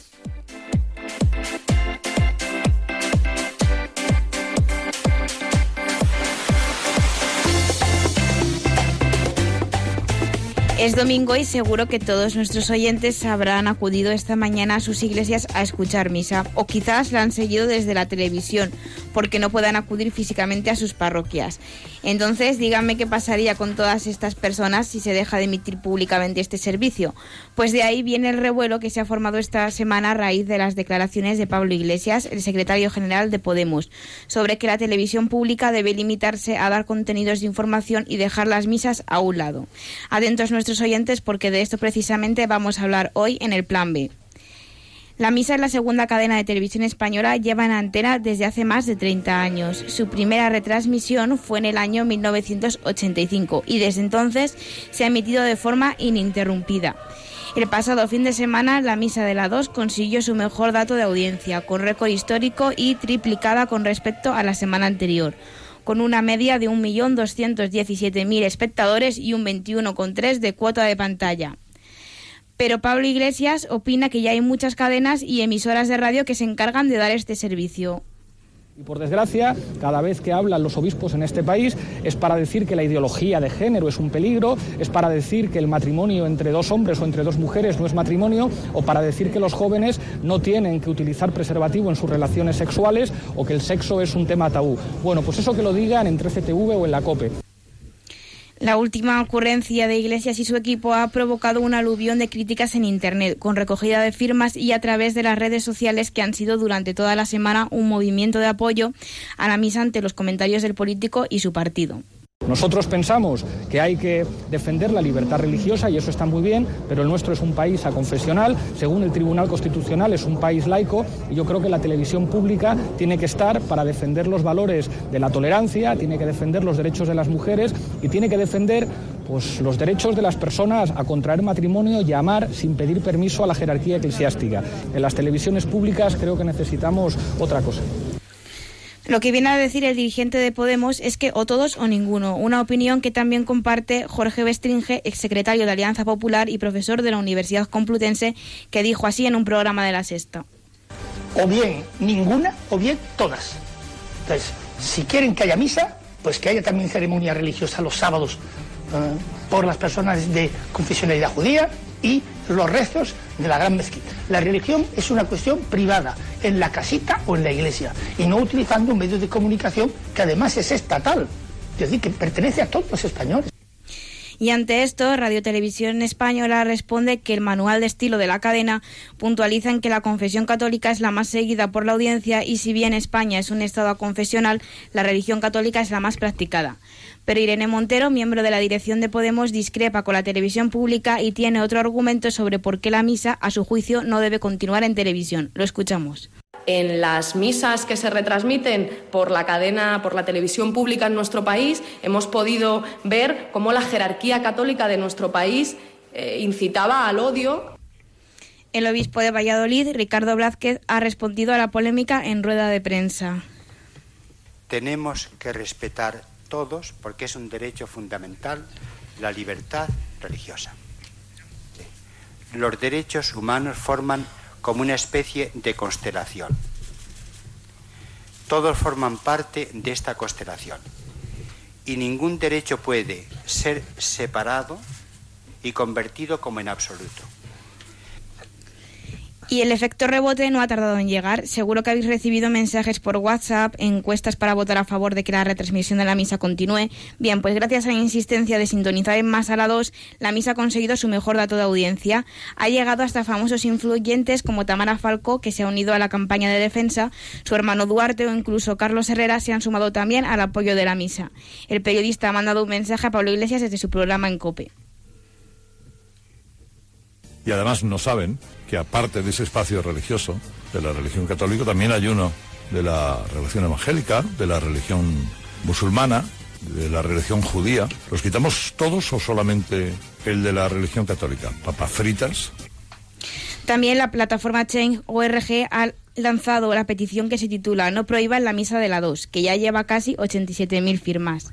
Es domingo y seguro que todos nuestros oyentes habrán acudido esta mañana a sus iglesias a escuchar misa o quizás la han seguido desde la televisión porque no puedan acudir físicamente a sus parroquias. Entonces, díganme qué pasaría con todas estas personas si se deja de emitir públicamente este servicio. Pues de ahí viene el revuelo que se ha formado esta semana a raíz de las declaraciones de Pablo Iglesias, el secretario general de Podemos, sobre que la televisión pública debe limitarse a dar contenidos de información y dejar las misas a un lado. Atentos nuestros oyentes porque de esto precisamente vamos a hablar hoy en el Plan B. La Misa es la segunda cadena de televisión española, lleva en antena desde hace más de 30 años. Su primera retransmisión fue en el año 1985 y desde entonces se ha emitido de forma ininterrumpida. El pasado fin de semana, la Misa de la 2 consiguió su mejor dato de audiencia, con récord histórico y triplicada con respecto a la semana anterior con una media de 1.217.000 espectadores y un 21,3 de cuota de pantalla. Pero Pablo Iglesias opina que ya hay muchas cadenas y emisoras de radio que se encargan de dar este servicio. Y por desgracia, cada vez que hablan los obispos en este país es para decir que la ideología de género es un peligro, es para decir que el matrimonio entre dos hombres o entre dos mujeres no es matrimonio, o para decir que los jóvenes no tienen que utilizar preservativo en sus relaciones sexuales o que el sexo es un tema tabú. Bueno, pues eso que lo digan en 13TV o en la COPE. La última ocurrencia de Iglesias y su equipo ha provocado un aluvión de críticas en Internet, con recogida de firmas y a través de las redes sociales que han sido durante toda la semana un movimiento de apoyo a la misa ante los comentarios del político y su partido. Nosotros pensamos que hay que defender la libertad religiosa y eso está muy bien, pero el nuestro es un país aconfesional, según el Tribunal Constitucional es un país laico y yo creo que la televisión pública tiene que estar para defender los valores de la tolerancia, tiene que defender los derechos de las mujeres y tiene que defender pues, los derechos de las personas a contraer matrimonio y amar sin pedir permiso a la jerarquía eclesiástica. En las televisiones públicas creo que necesitamos otra cosa. Lo que viene a decir el dirigente de Podemos es que o todos o ninguno, una opinión que también comparte Jorge Bestringe, exsecretario de Alianza Popular y profesor de la Universidad Complutense, que dijo así en un programa de la Sexta. O bien ninguna o bien todas. Entonces, si quieren que haya misa, pues que haya también ceremonia religiosa los sábados eh, por las personas de confesionalidad judía y los restos de la gran mezquita. La religión es una cuestión privada, en la casita o en la iglesia, y no utilizando un medio de comunicación que además es estatal, es decir, que pertenece a todos los españoles. Y ante esto, Radio Televisión Española responde que el manual de estilo de la cadena puntualiza en que la confesión católica es la más seguida por la audiencia y si bien España es un estado confesional, la religión católica es la más practicada. Pero Irene Montero, miembro de la dirección de Podemos, discrepa con la televisión pública y tiene otro argumento sobre por qué la misa, a su juicio, no debe continuar en televisión. Lo escuchamos. En las misas que se retransmiten por la cadena, por la televisión pública en nuestro país, hemos podido ver cómo la jerarquía católica de nuestro país eh, incitaba al odio. El obispo de Valladolid, Ricardo Blázquez, ha respondido a la polémica en rueda de prensa. Tenemos que respetar todos, porque es un derecho fundamental, la libertad religiosa. Los derechos humanos forman como una especie de constelación. Todos forman parte de esta constelación y ningún derecho puede ser separado y convertido como en absoluto. Y el efecto rebote no ha tardado en llegar. Seguro que habéis recibido mensajes por WhatsApp, encuestas para votar a favor de que la retransmisión de la misa continúe. Bien, pues gracias a la insistencia de sintonizar en Más a la 2, la misa ha conseguido su mejor dato de audiencia. Ha llegado hasta famosos influyentes como Tamara Falco, que se ha unido a la campaña de defensa, su hermano Duarte o incluso Carlos Herrera se han sumado también al apoyo de la misa. El periodista ha mandado un mensaje a Pablo Iglesias desde su programa en COPE. y además no saben que aparte de ese espacio religioso de la religión católica también hay uno de la religión evangélica, de la religión musulmana, de la religión judía. ¿Los quitamos todos o solamente el de la religión católica? Papas fritas, También la plataforma Change.org ha lanzado la petición que se titula No prohíban la misa de la 2, que ya lleva casi 87.000 firmas.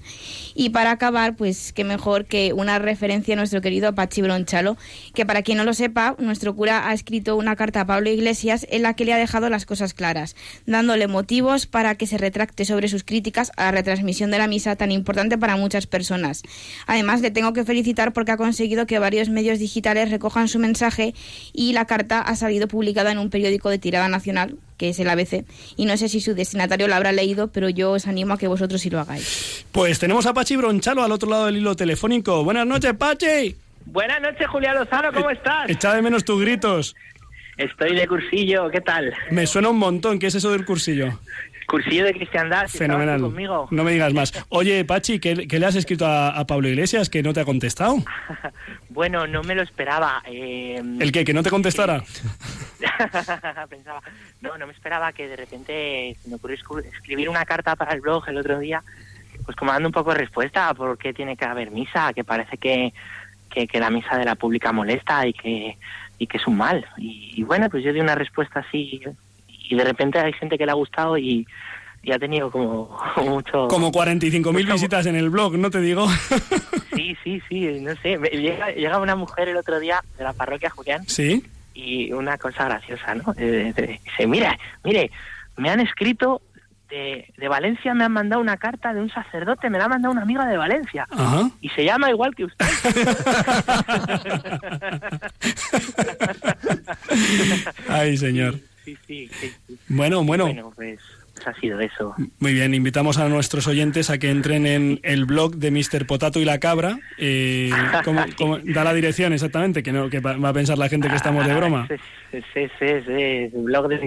Y para acabar, pues qué mejor que una referencia a nuestro querido Pachi Bronchalo, que para quien no lo sepa, nuestro cura ha escrito una carta a Pablo Iglesias en la que le ha dejado las cosas claras, dándole motivos para que se retracte sobre sus críticas a la retransmisión de la misa tan importante para muchas personas. Además, le tengo que felicitar porque ha conseguido que varios medios digitales recojan su mensaje y la carta ha salido publicada en un periódico de tirada nacional, que es el ABC. Y no sé si su destinatario la habrá leído, pero yo os animo a que vosotros sí lo hagáis. Pues tenemos a Pachi Bronchalo al otro lado del hilo telefónico. Buenas noches, Pachi. Buenas noches, Julián Lozano, ¿cómo estás? Echa de menos tus gritos. Estoy de cursillo, ¿qué tal? Me suena un montón. ¿Qué es eso del cursillo? Cursillo de cristiandad, si Fenomenal. conmigo. No me digas más. Oye, Pachi, ¿qué, qué le has escrito a, a Pablo Iglesias que no te ha contestado? Bueno, no me lo esperaba. eh, ¿El qué? ¿Que no te contestara? Pensaba, no, no me esperaba que de repente se me ocurrió escribir una carta para el blog el otro día, pues como dando un poco de respuesta a por qué tiene que haber misa, que parece que, que, que la misa de la pública molesta y que, y que es un mal. Y, y bueno, pues yo di una respuesta así y de repente hay gente que le ha gustado y, y ha tenido como mucho... Como 45.000 visitas en el blog, ¿no te digo? Sí, sí, sí, no sé. Llega, llega una mujer el otro día de la parroquia Julián ¿Sí? y una cosa graciosa, ¿no? Eh, dice, mira, mire, me han escrito de, de Valencia, me han mandado una carta de un sacerdote, me la ha mandado una amiga de Valencia. Ajá. Y se llama igual que usted. Ay, señor. Sí, sí, sí. sí. Bueno, bueno. Bueno, pues, pues ha sido eso. Muy bien, invitamos a nuestros oyentes a que entren en el blog de Mr. Potato y la Cabra. Eh, ¿cómo- cómo- da la dirección exactamente, que no que va a pensar la gente que estamos de broma. Es, es, es, es, blog de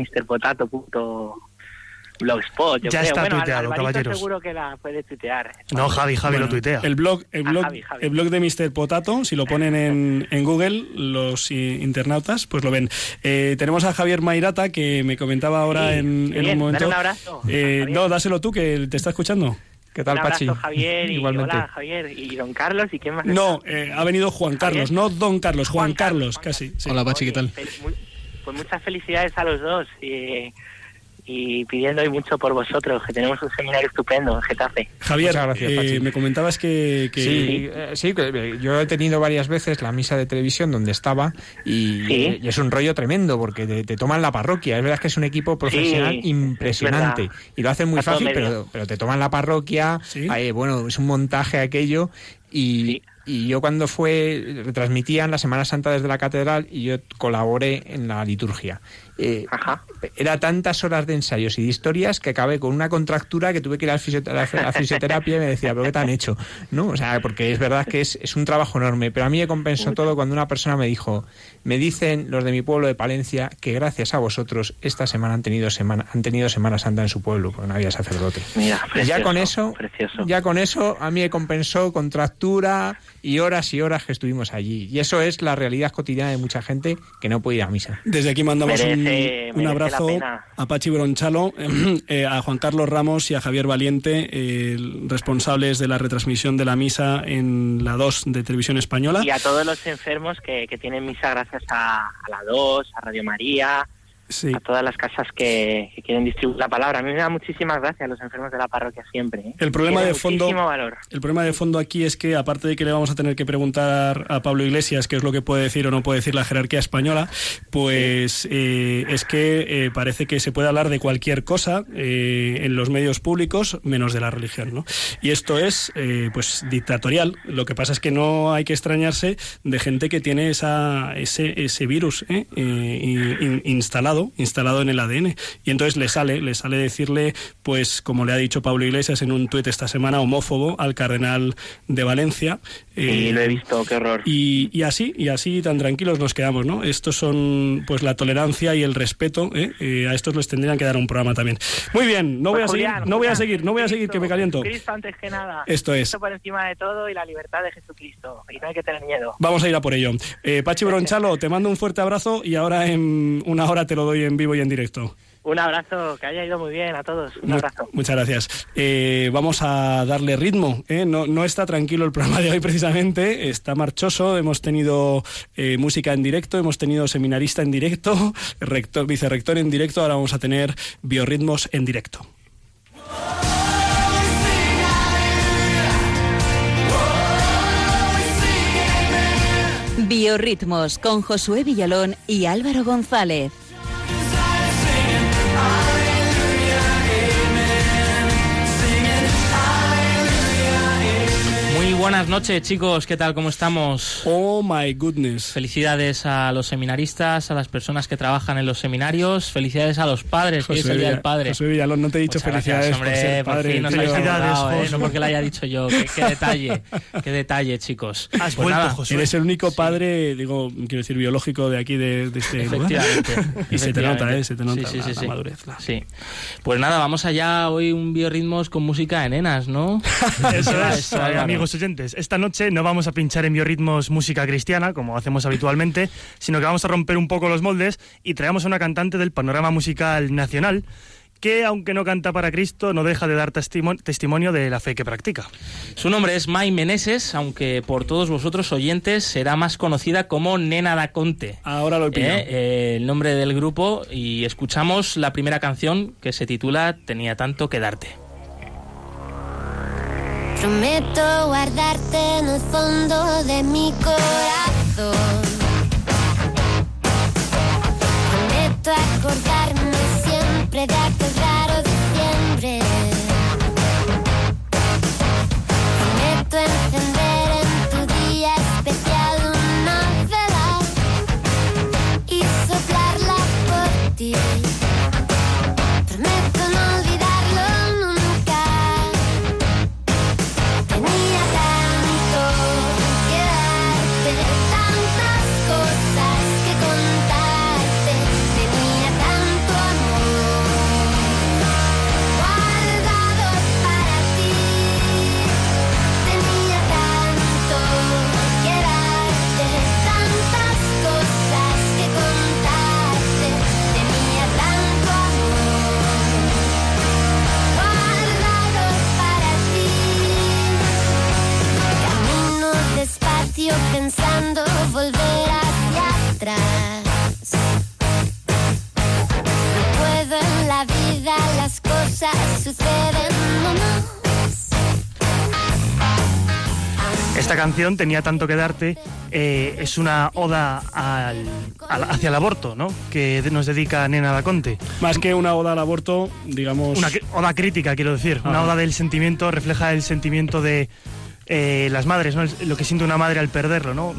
mrpotato.blogspot. yo Ya creo. está bueno, tuiteado, Alvarito caballeros. seguro que la puede tuitear. No, Javi, Javi Bueno, lo tuitea. El blog, el Ah, blog, Javi, Javi. el blog de Mr. Potato, si lo ponen en, en Google, los internautas, pues lo ven. Eh, tenemos a Javier Mairata, que me comentaba ahora Sí, en, en un momento. dale un abrazo. Eh, no, dáselo tú, que te está escuchando. ¿Qué Un abrazo, Javier, y hola, Javier, y don Carlos, ¿y quién más? No, eh, ha venido Juan Carlos, no Don Carlos, Juan, Carlos, casi. sí. Hola, Pachi, ¿qué tal? Mu- Pues muchas felicidades a los dos y, y pidiendo hoy mucho por vosotros, que tenemos un seminario estupendo en Getafe. Javier, Muchas gracias, eh, me comentabas que... que- Sí, eh, sí, que, eh, yo he tenido varias veces la misa de televisión donde estaba y, Sí. y es un rollo tremendo porque te, te toman la parroquia. Es verdad que es un equipo profesional Sí, impresionante y lo hacen muy fácil, pero, pero te toman la parroquia. eh, bueno, es un montaje aquello y, y yo cuando fue, retransmitían la Semana Santa desde la catedral y yo colaboré en la liturgia. Eh, era tantas horas de ensayos y de historias que acabé con una contractura que tuve que ir a la fisioterapia y me decía, ¿pero qué te han hecho? ¿No? O sea, porque es verdad que es, es un trabajo enorme, pero a mí me compensó todo cuando una persona me dijo, me dicen los de mi pueblo de Palencia que gracias a vosotros esta semana han tenido semana, han tenido Semana Santa en su pueblo, porque no había sacerdote. Mira, Y ya precioso, con eso, precioso. ya con eso a mí me compensó contractura y horas y horas que estuvimos allí. Y eso es la realidad cotidiana de mucha gente que no puede ir a misa. Desde aquí mandamos un- Un, merece abrazo a Pachi Bronchalo, eh, a Juan Carlos Ramos y a Javier Valiente, eh, responsables de la retransmisión de la misa en la 2 de Televisión Española. Y a todos los enfermos que, que tienen misa gracias a, a la 2, a Radio María, Sí. a todas las casas que, que quieren distribuir la palabra. A mí me da muchísimas gracias a los enfermos de la parroquia siempre. ¿eh? El problema de fondo, valor. el problema de fondo aquí es que aparte de que le vamos a tener que preguntar a Pablo Iglesias qué es lo que puede decir o no puede decir la jerarquía española, pues eh, es que eh, parece que se puede hablar de cualquier cosa en los medios públicos menos de la religión, ¿no? Y esto es pues dictatorial. Lo que pasa es que no hay que extrañarse de gente que tiene esa ese ese virus in- instalado instalado, instalado en el ADN. Y entonces le sale, le sale decirle, pues como le ha dicho Pablo Iglesias en un tuit esta semana, homófobo al cardenal de Valencia. Sí, lo he visto, qué horror. Y, y así, y así tan tranquilos nos quedamos, ¿no? Estos son pues la tolerancia y el respeto, ¿eh? Eh, a estos les tendrían que dar un programa también. Muy bien, no voy a Pues, seguir, Julián, no voy a Julián, seguir, no voy a seguir que me caliento. Cristo antes que nada. Esto es. Cristo por encima de todo y la libertad de Jesucristo. Y no hay que tener miedo. Vamos a ir a por ello. Eh, Pachi Bronchalo, te mando un fuerte abrazo y ahora en una hora te lo doy en vivo y en directo. Un abrazo, que haya ido muy bien a todos. Un abrazo. Muchas gracias. Eh, vamos a darle ritmo. ¿eh? No, no está tranquilo el programa de hoy precisamente, está marchoso. Hemos tenido eh, música en directo, hemos tenido seminarista en directo, rector, vicerrector en directo, ahora vamos a tener biorritmos en directo. Biorritmos con Josué Villalón y Álvaro González. Buenas noches, chicos. ¿Qué tal? ¿Cómo estamos? Oh my goodness. Felicidades a los seminaristas, a las personas que trabajan en los seminarios. Felicidades a los padres, que hoy es el día del padre. Josué Villalón, no te he dicho Muchas felicidades gracias, hombre, por ser por padre. fin nos tío. habéis acordado, ¿eh? No porque lo haya dicho yo. Qué, qué detalle, qué detalle, chicos. Has Pues nada, Eres el único padre, digo, quiero decir, biológico de aquí, de, de este lugar. Efectivamente. Y se te nota. ¿eh? Se te nota Sí, sí, la, sí, la madurez. Sí. Pues nada, vamos allá hoy un biorritmos con música de nenas, ¿no? Eso es, amigos oyentes. Esta noche no vamos a pinchar en biorritmos música cristiana, como hacemos habitualmente, sino que vamos a romper un poco los moldes y traemos a una cantante del panorama musical nacional que, aunque no canta para Cristo, no deja de dar testimo- testimonio de la fe que practica. Su nombre es Mai Meneses, aunque por todos vosotros oyentes será más conocida como Nena da Conte. Ahora lo he pillado. Eh, eh, el nombre del grupo y escuchamos la primera canción que se titula Tenía tanto que darte. Prometo guardarte en el fondo de mi corazón. Prometo acordarme siempre de aquel raro diciembre. Prometo encender cosas suceden nomás. Esta canción tenía tanto que darte. eh, es una oda al- al- hacia el aborto, ¿no? Que nos dedica Nena Daconte. Más que una oda al aborto, digamos. Una oda crítica, quiero decir. Una oda del sentimiento, refleja el sentimiento de eh, las madres, ¿no? Lo que siente una madre al perderlo, ¿no?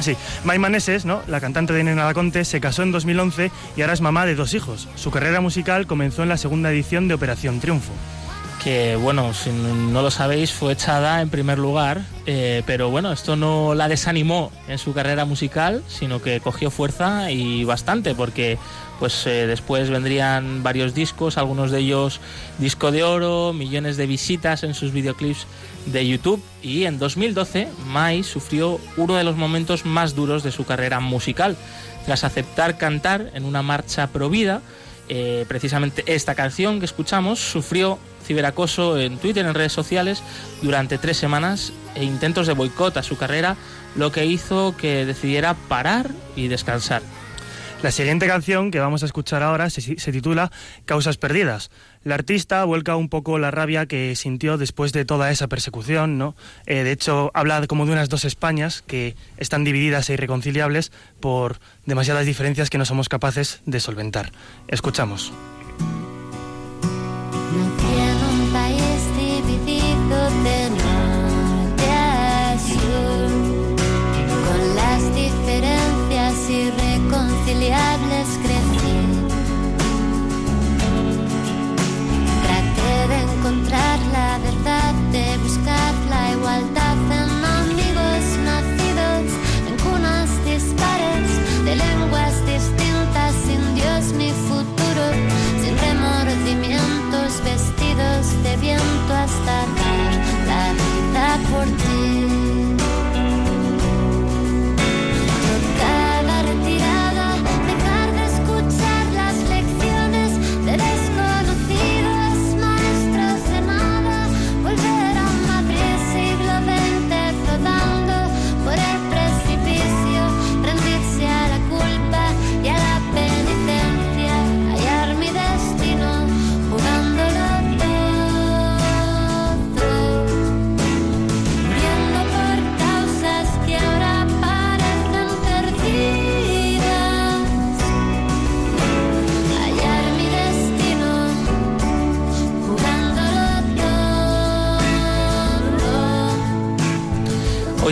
Sí, Mai Maneses, ¿no? la cantante de Nena Daconte, se casó en 2011 y ahora es mamá de dos hijos. Su carrera musical comenzó en la segunda edición de Operación Triunfo. que bueno, si no lo sabéis, fue echada en primer lugar, eh, pero bueno, esto no la desanimó en su carrera musical, sino que cogió fuerza y bastante, porque pues eh, después vendrían varios discos, algunos de ellos disco de oro, millones de visitas en sus videoclips de YouTube y en 2012 Mai sufrió uno de los momentos más duros de su carrera musical, tras aceptar cantar en una marcha pro vida eh, precisamente esta canción que escuchamos sufrió ciberacoso en Twitter, en redes sociales, durante tres semanas e intentos de boicot a su carrera, lo que hizo que decidiera parar y descansar. La siguiente canción que vamos a escuchar ahora se, titula Causas Perdidas. La artista vuelca un poco la rabia que sintió después de toda esa persecución, ¿no? Eh, de hecho, habla como de unas dos Españas que están divididas e irreconciliables por demasiadas diferencias que no somos capaces de solventar. Escuchamos. Sur, con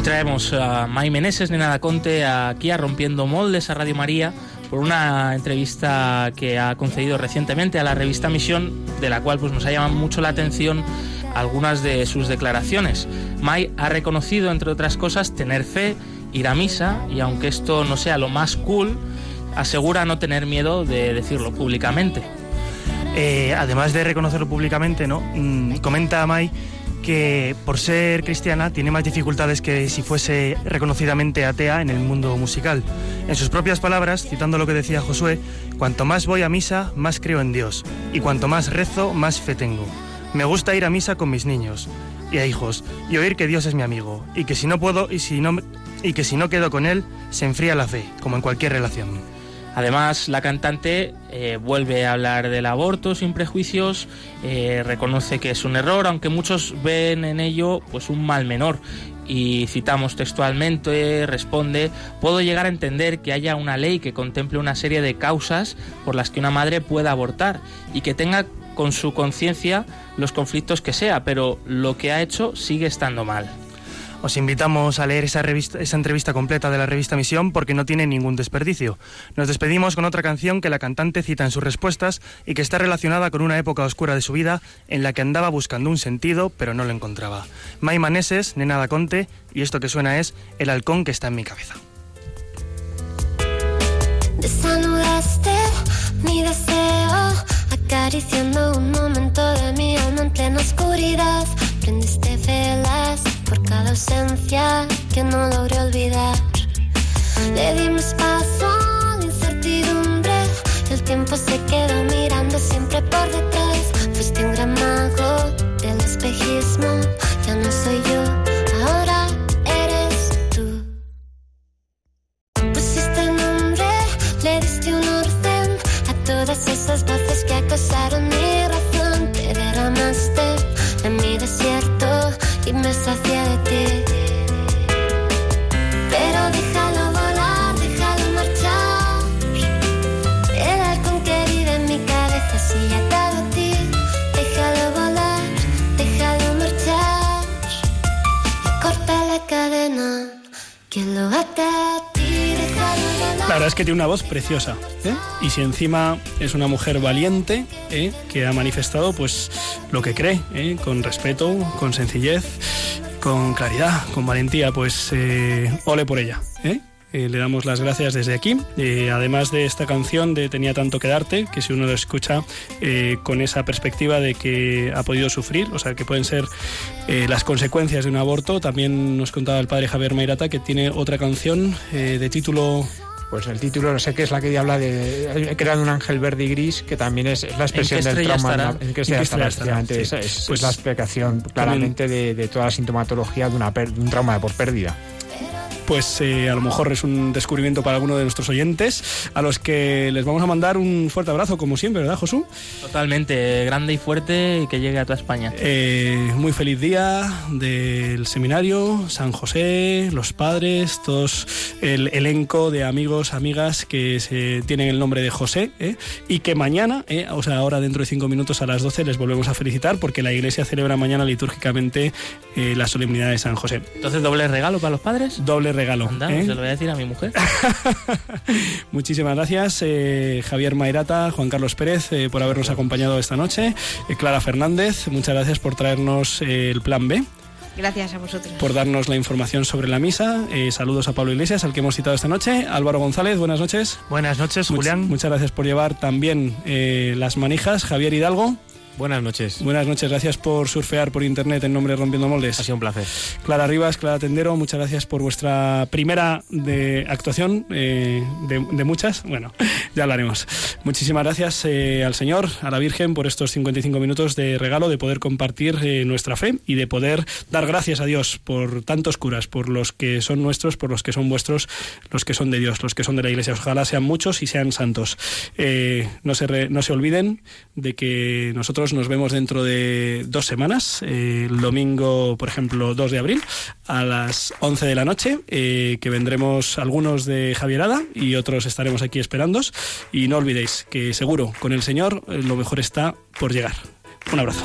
Traemos a May Meneses, Nena Conte, aquí a Rompiendo Moldes a Radio María por una entrevista que ha concedido recientemente a la revista Misión, de la cual pues, nos ha llamado mucho la atención algunas de sus declaraciones. May ha reconocido, entre otras cosas, tener fe, ir a misa y aunque esto no sea lo más cool, asegura no tener miedo de decirlo públicamente. Eh, además de reconocerlo públicamente, ¿no? Mm, comenta May que por ser cristiana tiene más dificultades que si fuese reconocidamente atea en el mundo musical. En sus propias palabras, citando lo que decía Josué, cuanto más voy a misa, más creo en Dios, y cuanto más rezo, más fe tengo. Me gusta ir a misa con mis niños y a hijos y oír que Dios es mi amigo y que si no puedo y si no y que si no quedo con él se enfría la fe, como en cualquier relación. Además, la cantante eh, vuelve a hablar del aborto sin prejuicios, eh, reconoce que es un error, aunque muchos ven en ello pues un mal menor. Y citamos textualmente, responde, puedo llegar a entender que haya una ley que contemple una serie de causas por las que una madre pueda abortar y que tenga con su conciencia los conflictos que sea, pero lo que ha hecho sigue estando mal. Os invitamos a leer esa, revista, esa entrevista completa de la revista Misión porque no tiene ningún desperdicio. Nos despedimos con otra canción que la cantante cita en sus respuestas y que está relacionada con una época oscura de su vida en la que andaba buscando un sentido pero no lo encontraba. May Maneses, Nena da Conte y esto que suena es El halcón que está en mi cabeza. Desanudaste mi deseo, acariciando un momento de mi alma en plena oscuridad. Prendiste velas por cada ausencia que no logré olvidar. Le dimos paso a la incertidumbre, el tiempo se quedó mirando siempre por detrás. Fuiste un gran mago del espejismo, ya no soy yo, ahora eres tú. Pusiste nombre, le diste un orden a todas esas voces que acosaron mi razón. Te derramaste en mi desierto y me sacié La verdad es que tiene una voz preciosa. ¿eh? Y si encima es una mujer valiente, ¿eh? que ha manifestado pues lo que cree, ¿eh? con respeto, con sencillez, con claridad, con valentía, pues eh, ole por ella. ¿eh? Eh, le damos las gracias desde aquí. Eh, además de esta canción de Tenía tanto que darte, que si uno lo escucha eh, con esa perspectiva de que ha podido sufrir, o sea, que pueden ser eh, las consecuencias de un aborto, también nos contaba el padre Javier Mairata que tiene otra canción eh, de título... Pues el título, no sé qué es la que habla de. He creado un ángel verde y gris, que también es, es la expresión qué del trauma. ¿En qué ¿En qué estrella estrella estará? estará? Efectivamente, Sí. es, es Pues la explicación claramente de, de toda la sintomatología de, una per- de un trauma por pérdida. Pues eh, a lo mejor es un descubrimiento para alguno de nuestros oyentes, a los que les vamos a mandar un fuerte abrazo, como siempre, ¿verdad, Josu? Totalmente, grande y fuerte y que llegue a toda España. Eh, muy feliz día del seminario, San José, los padres, todos el elenco de amigos, amigas que se tienen el nombre de José ¿eh? y que mañana, ¿eh? o sea, ahora dentro de cinco minutos a las 12 les volvemos a felicitar porque la iglesia celebra mañana litúrgicamente eh, la solemnidad de San José. Entonces, doble regalo para los padres. Doble regalo. Anda, ¿eh? se lo voy a decir a mi mujer. Muchísimas gracias, eh, Javier Mairata, Juan Carlos Pérez, eh, por habernos acompañado esta noche. Eh, Clara Fernández, muchas gracias por traernos eh, el plan B, Gracias a vosotros. por darnos la información sobre la misa. Eh, saludos a Pablo Iglesias, al que hemos citado esta noche. Álvaro González, buenas noches. Buenas noches, Much- Julián. muchas gracias por llevar también eh, las manijas. Javier Hidalgo. Buenas noches. Buenas noches, gracias por surfear por internet en nombre de Rompiendo Moldes. Ha sido un placer. Clara Rivas, Clara Tendero, muchas gracias por vuestra primera de actuación, eh, de, de muchas. Bueno, ya hablaremos. Muchísimas gracias eh, al Señor, a la Virgen, por estos 55 minutos de regalo, de poder compartir eh, nuestra fe y de poder dar gracias a Dios por tantos curas, por los que son nuestros, por los que son vuestros, los que son de Dios, los que son de la Iglesia. Ojalá sean muchos y sean santos. Eh, no, se re- no se olviden de que nosotros nos vemos dentro de dos semanas, eh, el domingo, por ejemplo, 2 de abril, a las 11 de la noche, eh, que vendremos algunos de Javierada y otros estaremos aquí esperándos. Y no olvidéis que seguro, con el Señor, eh, lo mejor está por llegar. Un abrazo.